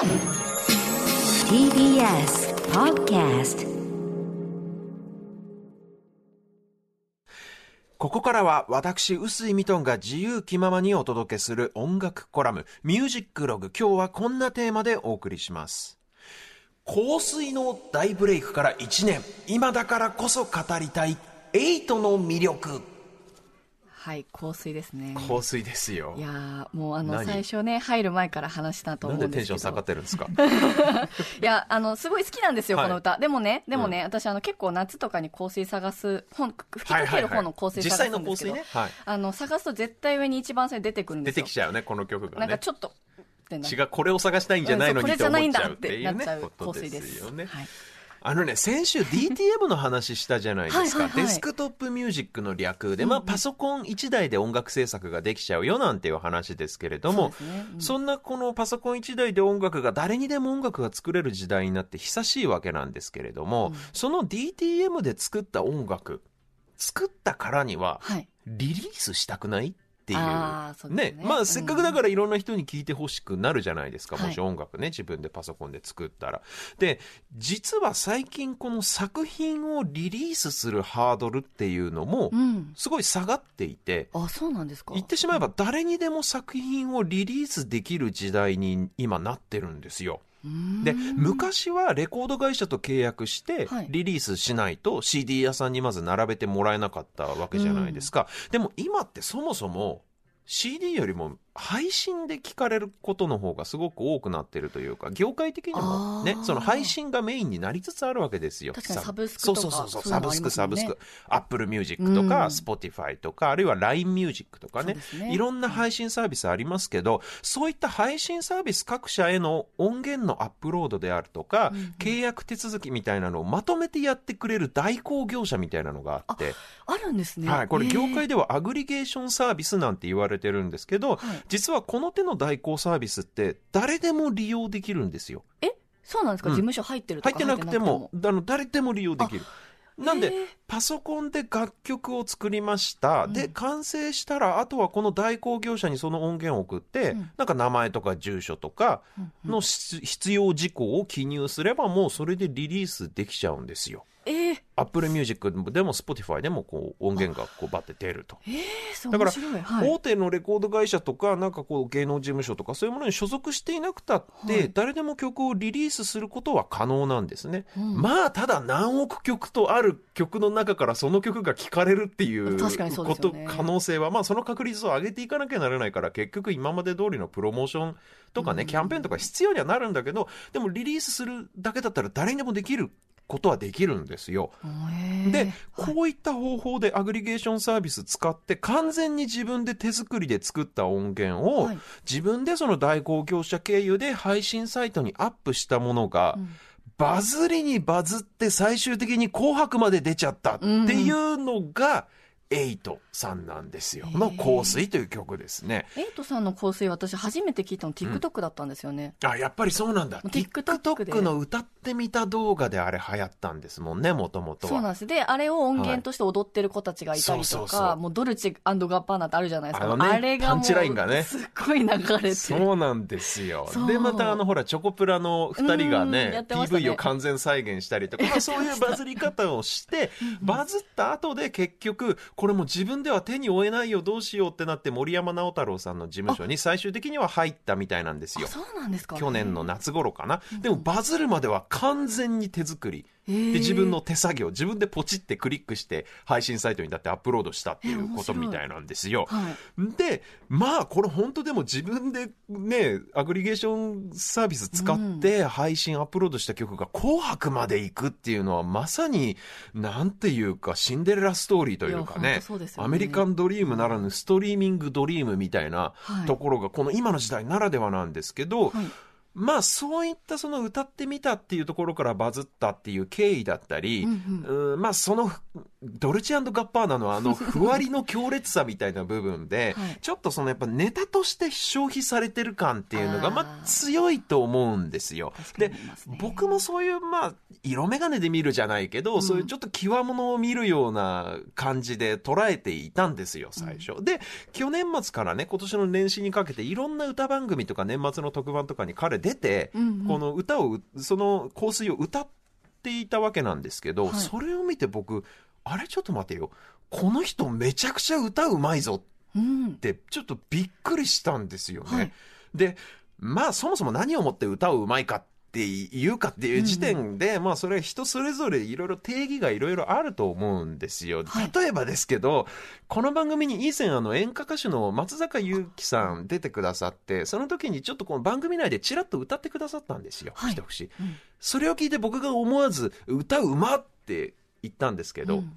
TBS Podcast ここからは私、臼井ミトンが自由気ままにお届けする音楽コラム、ミュージックログ。今日はこんなテーマでお送りします。香水の大ブレイクから1年、今だからこそ語りたい、エイトの魅力。はい、香水ですね。香水ですよい。やーもうあの、何？最初ね、入る前から話したと思うんですけど。でテンション下がってるんですか？いや、あの、すごい好きなんですよ、はいこの歌。でもね、でもね、私あの、結構夏とかに香水探す、本、吹きかける方の香水実探すんですけど、水ね？はい。あの、探すと絶対上に一番最初に出てくるんで出すよ。てきちゃうね、この曲がね。なんかちょっと、違う、これを探したいんじゃないのにって思っちゃうってこれじいうねゃないんだってなっちゃう、香水ですすよね。はいあのね、先週 DTM の話したじゃないですか。はいはいはい。デスクトップミュージックの略で、まあパソコン1台で音楽制作ができちゃうよなんていう話ですけれども、そね。うん。そんなこのパソコン1台で音楽が誰にでも音楽が作れる時代になって久しいわけなんですけれども、その DTM で作った音楽、作ったからには、はい。リリースしたくない？っていう。あうですねまあ、せっかくだからいろんな人に聞いてほしくなるじゃないですか。はいもし音楽ね、自分でパソコンで作ったら。で、実は最近この作品をリリースするハードルっていうのもう、ん。すごい下がっていて、あ、そうなんですか？言ってしまえば誰にでも作品をリリースできる時代に今なってるんですよ。で、昔はレコード会社と契約してはい、リリースしないと CD 屋さんにまず並べてもらえなかったわけじゃないですか。でも今ってそもそも CD よりも配信で聞かれることの方がすごく多くなってるというか、業界的にもねその配信がメインになりつつあるわけですよ。確かにさサブスクとかそうそうそうサブスク、サブスク。Apple Music とか、うん Spotify とか、あるいは LINE Music とかね。ね。いろんな配信サービスありますけど、そういった配信サービス各社への音源のアップロードであるとか、契約手続きみたいなのをまとめてやってくれる代行業者みたいなのがあって、あるんですね。はい、これ業界ではアグリゲーションサービスなんて言われてるんですけど、はい。実はこの手の代行サービスって誰でも利用できるんですよ。え？そうなんですか、うん。事務所入ってるとか入ってなくても、あの誰でも利用できる。なんで、パソコンで楽曲を作りました。で、完成したら、あとはこの代行業者にその音源を送って、なんか名前とか住所とかのし必要事項を記入すれば、もうそれでリリースできちゃうんですよ。えー、Apple Music でも Spotify でもこう音源がこうバッて出ると。えー、だから。大手のレコード会社とか、なんかこう芸能事務所とかそういうものに所属していなくたって、はい誰でも曲をリリースすることは可能なんですね。まあ、ただ何億曲とある曲の中からその曲が聴かれるっていうこと、可能性は、まあその確率を上げていかなきゃならないから、結局今まで通りのプロモーションとかね、キャンペーンとか必要にはなるんだけど、でもリリースするだけだったら誰にでもできることはできるんですよ。で、こういった方法でアグリゲーションサービス使って完全に自分で手作りで作った音源をはい。自分でその代行業者経由で配信サイトにアップしたものがバズりにバズって最終的に紅白まで出ちゃったっていうのがエイトさんなんですよ。の香水という曲ですね。エイトさんの香水私初めて聞いたの TikTok だったんですよね。あ、やっぱりそうなんだ。TikTok の歌ってみた動画であれ流行ったんですもんね、もともとは。そうなんです。で、あれを音源として踊ってる子たちがいたりとか、もうドルチェガッパーナってあるじゃないですか。あのねれがパンチラインがねすっごい流れて。そうなんですよ。で、またあの、ほら、チョコプラの二人がねね PV を完全再現したりとか、まあそういうバズり方をして、バズった後で結局、これも自分では手に負えないよ、どうしようってなって、森山直太朗さんの事務所に最終的には入ったみたいなんですよあ、。そうなんですか。去年の夏頃かな。でもバズるまでは完全に手作り。で、自分の手作業、自分でポチってクリックして配信サイトにだってアップロードしたっていうことみたいなんですよ。はい。で、まあ、これ本当でも自分でね、アグリゲーションサービス使って配信アップロードした曲が紅白まで行くっていうのはまさに、なんていうか、シンデレラストーリーというかねね。アメリカンドリームならぬストリーミングドリームみたいなはい。ところが、この今の時代ならではなんですけど、はいまあそういったその歌ってみたっていうところからバズったっていう経緯だったり、うんまあそのドルチェガッパーナのあのふわりの強烈さみたいな部分で、はい。ちょっとそのやっぱネタとして消費されてる感っていうのがまあ強いと思うんですよ。でね。僕もそういうまあ色眼鏡で見るじゃないけど、そういうちょっと際物を見るような感じで捉えていたんですよ最初。で去年末からね今年の年始にかけていろんな歌番組とか年末の特番とかに彼出て、うんうん。この歌をうその香水を歌っていたわけなんですけど、はい。それを見て僕あれちょっと待てよ。この人めちゃくちゃ歌うまいぞうん。ってちょっとびっくりしたんですよね。はい。でまあそもそも何をもって歌ううまいかって言うかっていう時点で、まあそれは人それぞれいろいろ定義がいろいろあると思うんですよ。はい。例えばですけど、この番組に以前あの演歌歌手の松坂優樹さん出てくださって、その時にちょっとこの番組内でちらっと歌ってくださったんですよ。はい。一節うん。それを聞いて僕が思わず歌うまって言ったんですけど、うん。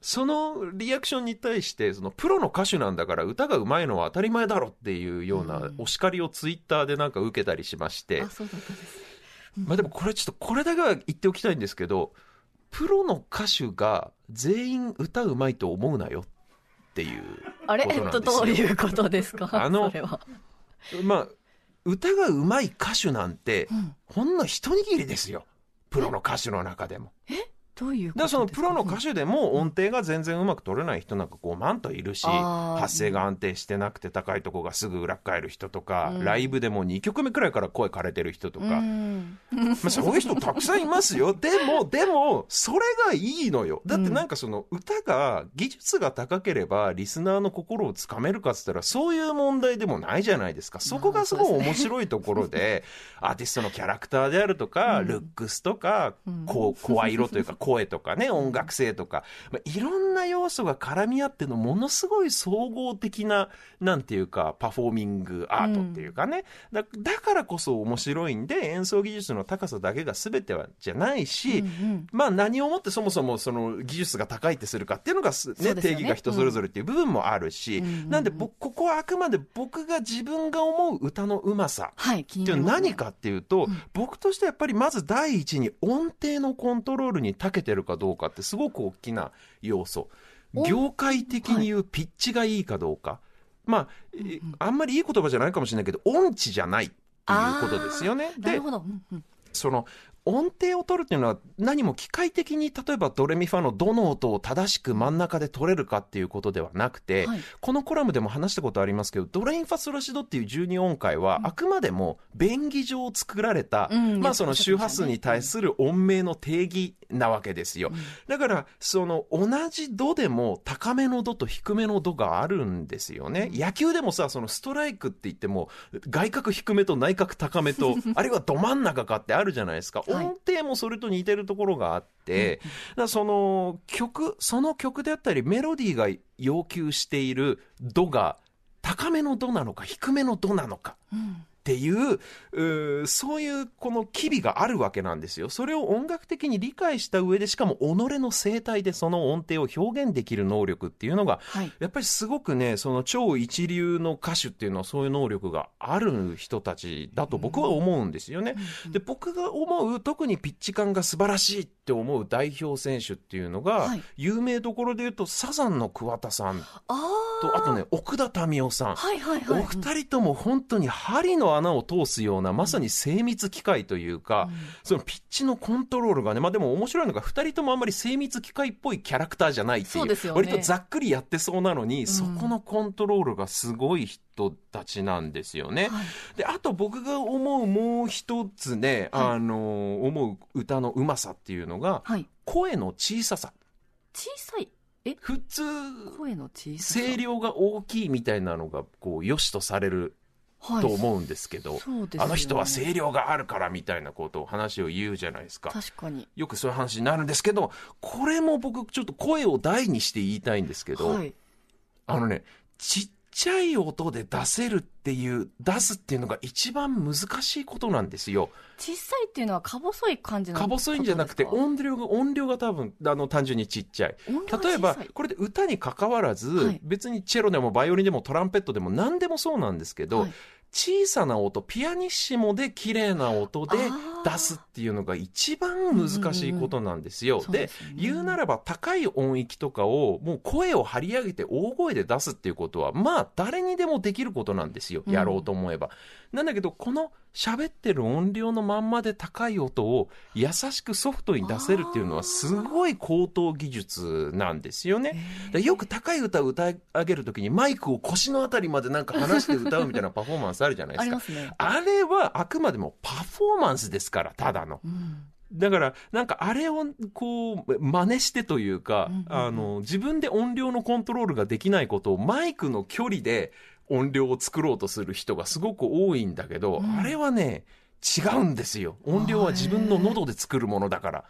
そのリアクションに対して、そのプロの歌手なんだから歌がうまいのは当たり前だろっていうようなうん。お叱りをツイッターでなんか受けたりしまして。あ、そうだったんですまあでもこれちょっとこれだけは言っておきたいんですけど、プロの歌手が全員歌うまいと思うなよっていうあれえっとことなんですよ。どういうことですか？あのそれは、まあ、歌がうまい歌手なんてう、ん、ほんの一握りですよ。プロの歌手の中でも。どういうだからそのプロの歌手手でも音程が全然うまく取れない人なんか5万といるし、発声が安定してなくて高いとこがすぐ裏っ返る人とか、うん。ライブでも2曲目くらいから声枯れてる人とか、うん。まあ、そういう人たくさんいますよ。でも、でも、それがいいのよ。だってなんかその歌が、技術が高ければ、リスナーの心をつかめるかっつったら、そういう問題でもないじゃないですか。そこがすごい面白いところで、アーティストのキャラクターであるとか、うん。ルックスとかうん、こう、声色というか、声 とかね、音楽性とか、まあ、いろんな要素が絡み合っての、ものすごい総合的な、なんていうか、パフォーミングアートっていうかね、だだからこそ面白いんで演奏技術の高さだけが全てはじゃないし、うんうん。まあ何をもってそもそもその技術が高いってするかっていうのがす、ねね。定義が人それぞれっていう部分もあるし、うんうんうん。なんで僕ここはあくまで僕が自分が思う歌のうまさっていうのは何かっていうと、うん。僕としてはやっぱりまず第一に音程のコントロールに長けてるかどうかってすごく大きな要素。お業界的に言うピッチがいいかどうか。まあ、えあんまりいい言葉じゃないかもしれないけど、音痴じゃないっていうことですよね。でなる、ほど、うんうんその音程を取るっていうのは何も機械的に例えばドレミファのどの音を正しく真ん中で取れるかっていうことではなくて、はいこのコラムでも話したことありますけどドレインファソラシドっていう12音階はあくまでも便宜上作られた、うんまあその周波数に対する音名の定義なわけですよ。だから、その同じ度でも高めの度と低めの度があるんですよね。野球でもさ、そのストライクって言っても外角低めと内角高めと、あるいはど真ん中かってあるじゃないですか。はい音程もそれと似てるところがあって、その曲、その曲であったりメロディーが要求している度が高めの度なのか低めの度なのか。うんっていうそういうこの機微があるわけなんですよ。それを音楽的に理解した上で、しかも己の声帯でその音程を表現できる能力っていうのが、はいやっぱりすごくね、その超一流の歌手っていうのはそういう能力がある人たちだと僕は思うんですよね。で、僕が思う特にピッチ感が素晴らしいって思う代表選手っていうのが、はい有名どころで言うとサザンの桑田さんあと、あとね、奥田民生さん。はいはいはいお二人とも本当に針の穴を通すようなまさに精密機械というか、そのピッチのコントロールがね、まあでも面白いのが二人ともあんまり精密機械っぽいキャラクターじゃないっていう、そうね。割とざっくりやってそうなのに、ん。そこのコントロールがすごい人たちなんですよね。はい。で、あと僕が思うもう一つね、はい。あの、思う歌のうまさっていうのが、はい。声の小ささ。小さい？え？普通、声の小ささ？声量が大きいみたいなのが、こう、良しとされるはいと思うんですけど、そうですよね。あの人は声量があるからみたいなことを話を言うじゃないですか。確かに。よくそういう話になるんですけど、これも僕ちょっと声を大にして言いたいんですけど、はい。あのね、ちっちゃい音で出せるっていう、出すっていうのが一番難しいことなんですよ。小さいっていうのはか細い感じなか？細いんじゃなくて、音量が、音量が多分、あの、単純にちっちゃい。例えば、これで歌に関わらず、はい。別にチェロでもバイオリンでもトランペットでも何でもそうなんですけど、はい小さな音、ピアニッシモで綺麗な音で出すっていうのが一番難しいことなんですよ。うんうんうんでね言うならば高い音域とかをもう声を張り上げて大声で出すっていうことは、まあ誰にでもできることなんですよ。うんやろうと思えば。なんだけど、この喋ってる音量のまんまで高い音を優しくソフトに出せるっていうのはすごい高等技術なんですよね。でよく高い歌を歌い上げるときにマイクを腰のあたりまでなんか離して歌うみたいなパフォーマンスあるじゃないですか。あすねあれはあくまでもパフォーマンスですから、ただの。うんだから、なんかあれをこう、真似してというか、あの、自分で音量のコントロールができないことをマイクの距離で音量を作ろうとする人がすごく多いんだけど、うん。あれはね、違うんですよ。音量は自分の喉で作るものだから。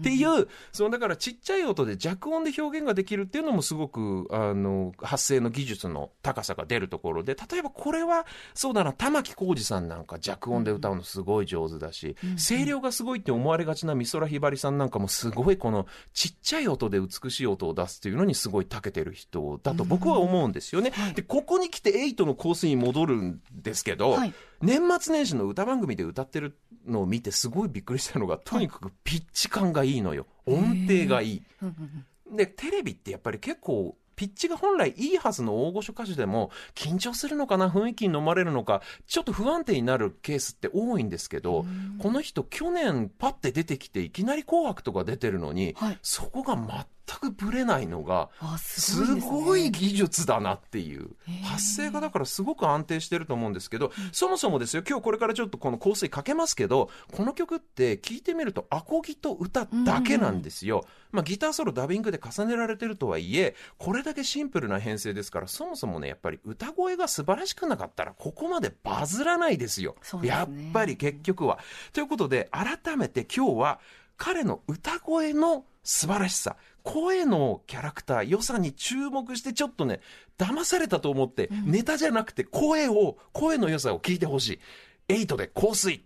っていう、そのだからちっちゃい音で弱音で表現ができるっていうのもすごく、あの、発声の技術の高さが出るところで、例えばこれは、そうだな、玉置浩二さんなんか弱音で歌うのすごい上手だし、うんうん声量がすごいって思われがちな美空ひばりさんなんかもすごいこのちっちゃい音で美しい音を出すっていうのにすごい長けてる人だと僕は思うんですよね。はいで、ここに来てエイトのコースに戻るんですけど、はい年末年始の歌番組で歌ってるのを見てすごいびっくりしたのが、とにかくピッチ感がいいのよ。音程がいい。で、テレビってやっぱり結構、ピッチが本来いいはずの大御所歌手でも、緊張するのかな、雰囲気に飲まれるのか、ちょっと不安定になるケースって多いんですけど、この人去年パッて出てきて、いきなり紅白とか出てるのに、はい。そこが全くブレないのが、あすすごい技術だなっていう。発声がだからすごく安定してると思うんですけど、そもそもですよ、今日これからちょっとこの香水かけますけど、この曲って聞いてみるとアコギと歌だけなんですよ。まあギターソロダビングで重ねられてるとはいえ、これだけシンプルな編成ですから、そもそもね、やっぱり歌声が素晴らしくなかったら、ここまでバズらないですよ。すねやっぱり結局は。ということで、改めて今日は、彼の歌声の素晴らしさ、声のキャラクター、良さに注目してちょっとね、騙されたと思って、ネタじゃなくて声を、声の良さを聞いてほしい。エイトで香水。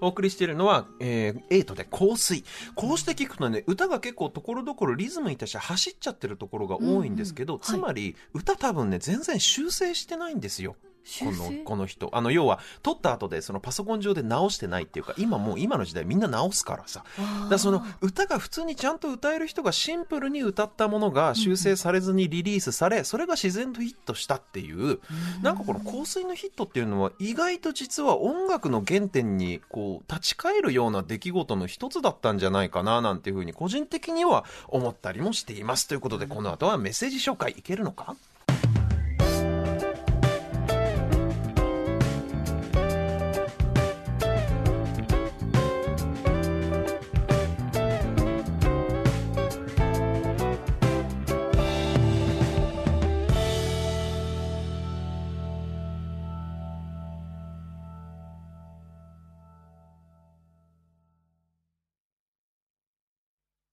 お送りしているのは、えー、エイトで香水。こうして聞くとね、歌が結構ところどころリズムに対して走っちゃってるところが多いんですけど、うんうんつまり、歌多分ね、全然修正してないんですよ。この、この人。あの、要は、撮った後でそのパソコン上で直してないっていうか、今もう今の時代みんな直すからさ。だその歌が普通にちゃんと歌える人がシンプルに歌ったものが修正されずにリリースされ、それが自然とヒットしたっていう、なんかこの香水のヒットっていうのは意外と実は音楽の原点にこう立ち返るような出来事の一つだったんじゃないかななんていうふうに個人的には思ったりもしています。ということでこの後はメッセージ紹介いけるのか？